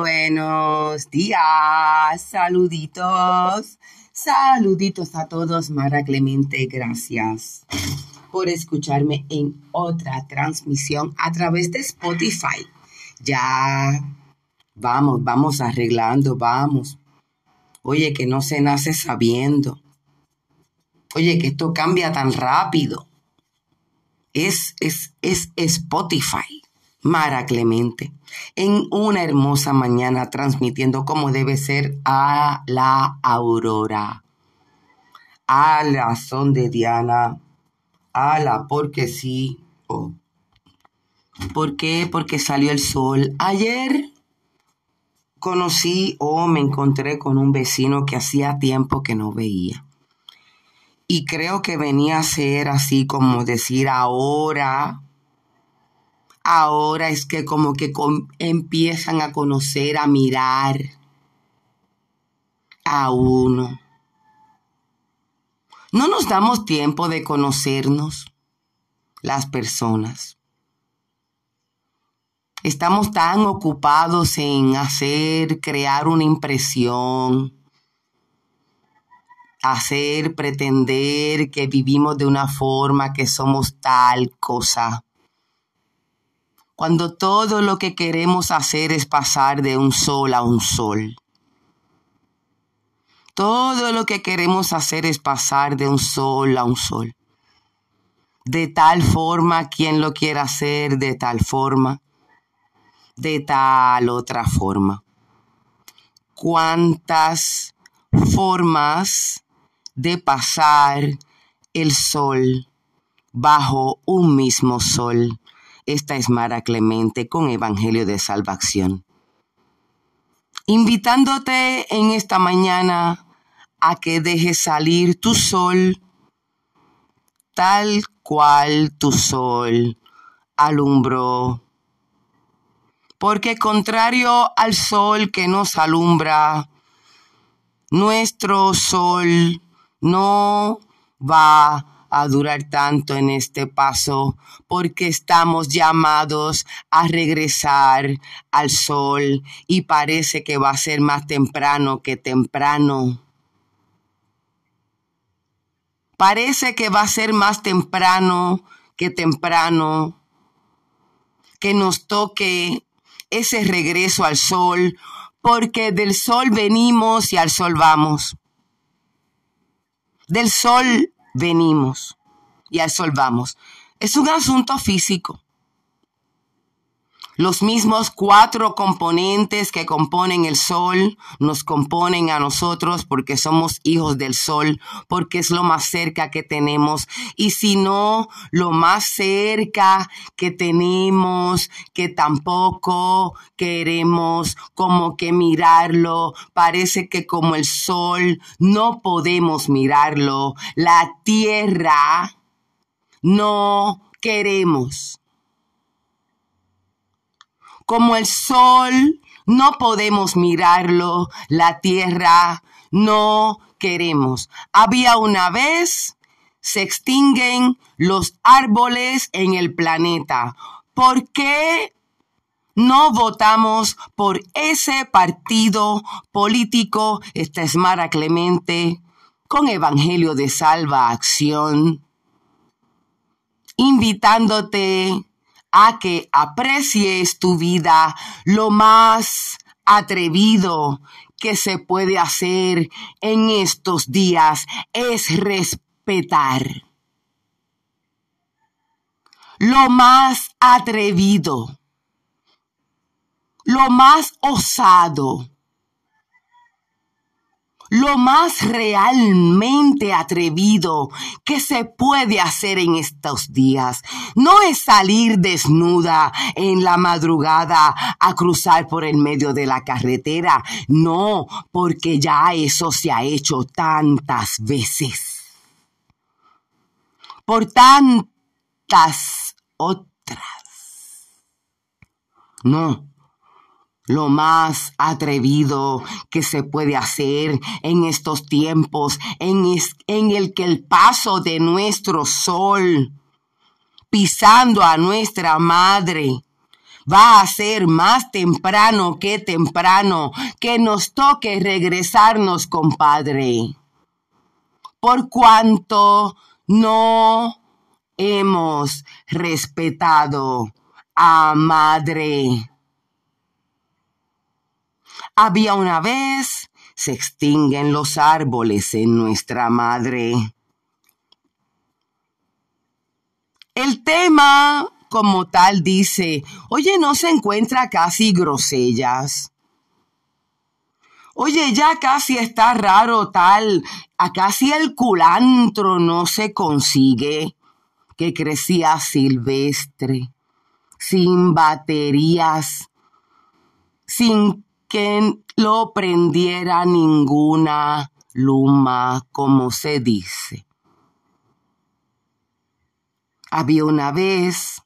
Buenos días, saluditos, saluditos a todos, Mara Clemente, gracias por escucharme en otra transmisión a través de Spotify. Ya, vamos, vamos arreglando, vamos. Oye, que no se nace sabiendo. Oye, que esto cambia tan rápido. Es, es, es Spotify. Mara Clemente, en una hermosa mañana transmitiendo como debe ser a la aurora, a la son de Diana, a la porque sí, o ¿por qué? Porque salió el sol. Ayer conocí o me encontré con un vecino que hacía tiempo que no veía. Y creo que venía a ser así como decir ahora ahora es que como que empiezan a conocer, a mirar a uno. No nos damos tiempo de conocernos las personas. Estamos tan ocupados en hacer, crear una impresión, hacer, pretender que vivimos de una forma, que somos tal cosa cuando todo lo que queremos hacer es pasar de un sol a un sol. Todo lo que queremos hacer es pasar de un sol a un sol. De tal forma, quien lo quiera hacer, de tal forma, de tal otra forma. ¿Cuántas formas de pasar el sol bajo un mismo sol? Esta es Mara Clemente con Evangelio de Salvación. Invitándote en esta mañana a que dejes salir tu sol tal cual tu sol alumbró. Porque contrario al sol que nos alumbra, nuestro sol no va a durar tanto en este paso porque estamos llamados a regresar al sol y parece que va a ser más temprano que temprano. Parece que va a ser más temprano que temprano que nos toque ese regreso al sol, porque del sol venimos y al sol vamos. Del sol venimos y al. Es un asunto físico. Los mismos cuatro componentes que componen el sol nos componen a nosotros porque somos hijos del sol, porque es lo más cerca que tenemos. Y si no, lo más cerca que tenemos, que tampoco queremos como que mirarlo, parece que como el sol no podemos mirarlo. La tierra no queremos como el sol, no podemos mirarlo, la tierra no queremos. Había una vez, se extinguen los árboles en el planeta. ¿Por qué no votamos por ese partido político? Esta es Mara Clemente con Evangelio de Salva Acción, invitándote a que aprecies tu vida lo más atrevido que se puede hacer en estos días es respetar. Lo más atrevido, lo más osado, lo más realmente atrevido que se puede hacer en estos días. No es salir desnuda en la madrugada a cruzar por el medio de la carretera. No, porque ya eso se ha hecho tantas veces. Por tantas otras. No lo más atrevido que se puede hacer en estos tiempos en, en el que el paso de nuestro sol pisando a nuestra madre va a ser más temprano que temprano que nos toque regresarnos, compadre. Por cuanto no hemos respetado a madre. Había una vez, se extinguen los árboles en nuestra madre. El tema como tal dice, oye, no se encuentra casi grosellas. Oye, ya casi está raro tal, a casi el culantro no se consigue, que crecía silvestre, sin baterías, sin que lo prendiera ninguna luma, como se dice. Había una vez,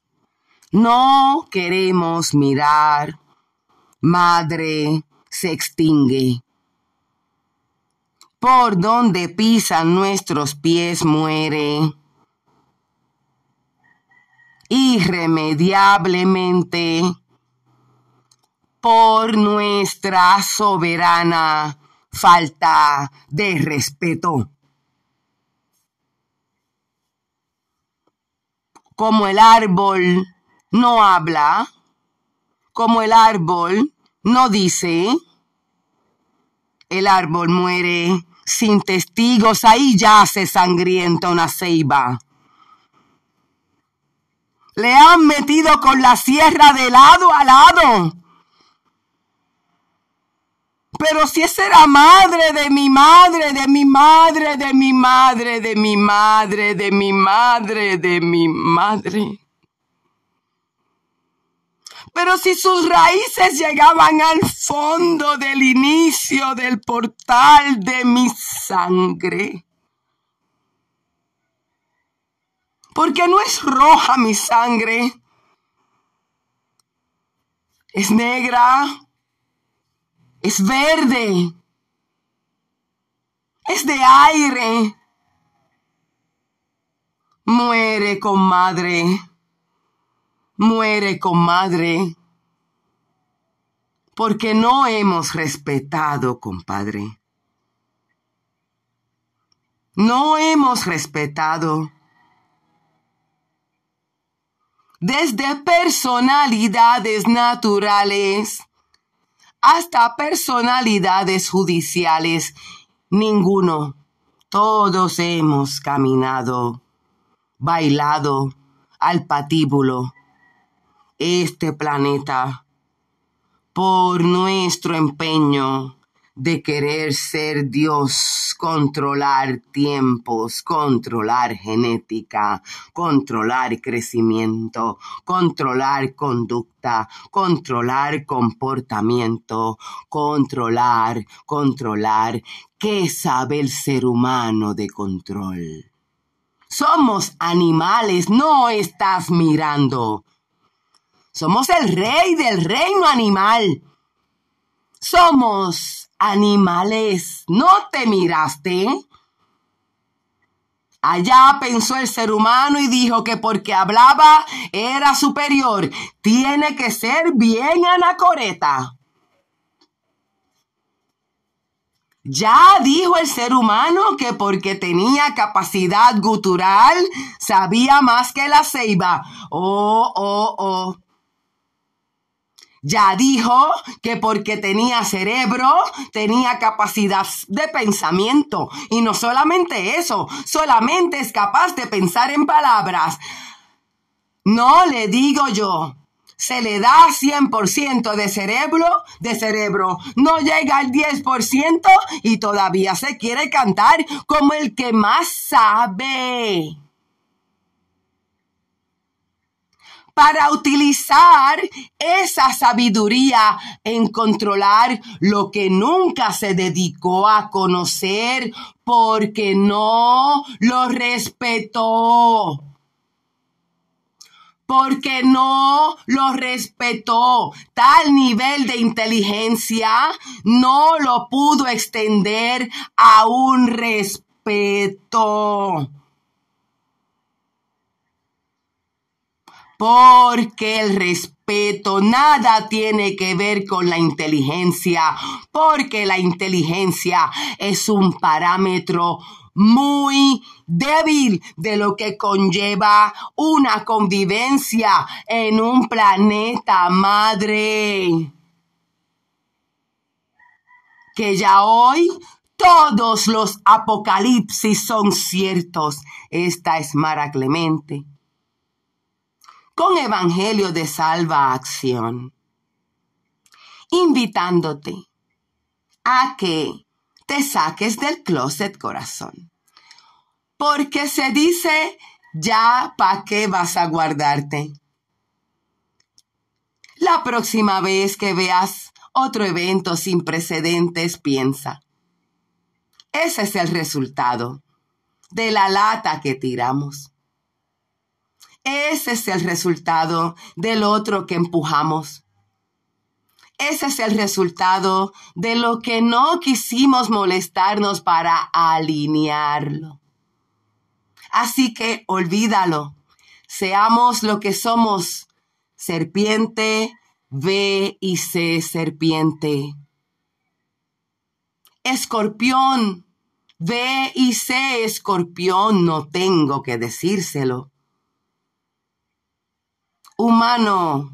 no queremos mirar, madre se extingue. Por donde pisan nuestros pies muere. Irremediablemente por nuestra soberana falta de respeto. Como el árbol no habla, como el árbol no dice, el árbol muere sin testigos, ahí yace sangrienta una ceiba. Le han metido con la sierra de lado a lado pero si esa era madre de mi madre, de mi madre, de mi madre, de mi madre, de mi madre, de mi madre. Pero si sus raíces llegaban al fondo del inicio del portal de mi sangre. Porque no es roja mi sangre. Es negra, es verde, es de aire. Muere, comadre, muere, comadre, porque no hemos respetado, compadre. No hemos respetado. Desde personalidades naturales hasta personalidades judiciales. Ninguno. Todos hemos caminado, bailado al patíbulo. Este planeta, por nuestro empeño, de querer ser Dios, controlar tiempos, controlar genética, controlar crecimiento, controlar conducta, controlar comportamiento, controlar, controlar. ¿Qué sabe el ser humano de control? Somos animales, no estás mirando. Somos el rey del reino animal. Somos animales, ¿no te miraste? Allá pensó el ser humano y dijo que porque hablaba era superior. Tiene que ser bien anacoreta. Ya dijo el ser humano que porque tenía capacidad gutural sabía más que la ceiba. Oh, oh, oh. Ya dijo que porque tenía cerebro, tenía capacidad de pensamiento. Y no solamente eso, solamente es capaz de pensar en palabras. No le digo yo. Se le da 100% de cerebro, de cerebro. No llega al 10% y todavía se quiere cantar como el que más sabe. Para utilizar esa sabiduría en controlar lo que nunca se dedicó a conocer porque no lo respetó porque no lo respetó. Tal nivel de inteligencia no lo pudo extender a un respeto. Porque el respeto nada tiene que ver con la inteligencia, porque la inteligencia es un parámetro muy débil de lo que conlleva una convivencia en un planeta madre. Que ya hoy todos los apocalipsis son ciertos. Esta es Mara Clemente. Con Evangelio de Salva Acción. Invitándote a que te saques del closet corazón. Porque se dice, ya para qué vas a guardarte. La próxima vez que veas otro evento sin precedentes, piensa. Ese es el resultado de la lata que tiramos. Ese es el resultado del otro que empujamos. Ese es el resultado de lo que no quisimos molestarnos para alinearlo. Así que olvídalo. Seamos lo que somos. Serpiente, ve y sé serpiente. Escorpión, ve y sé escorpión, no tengo que decírselo. Humano,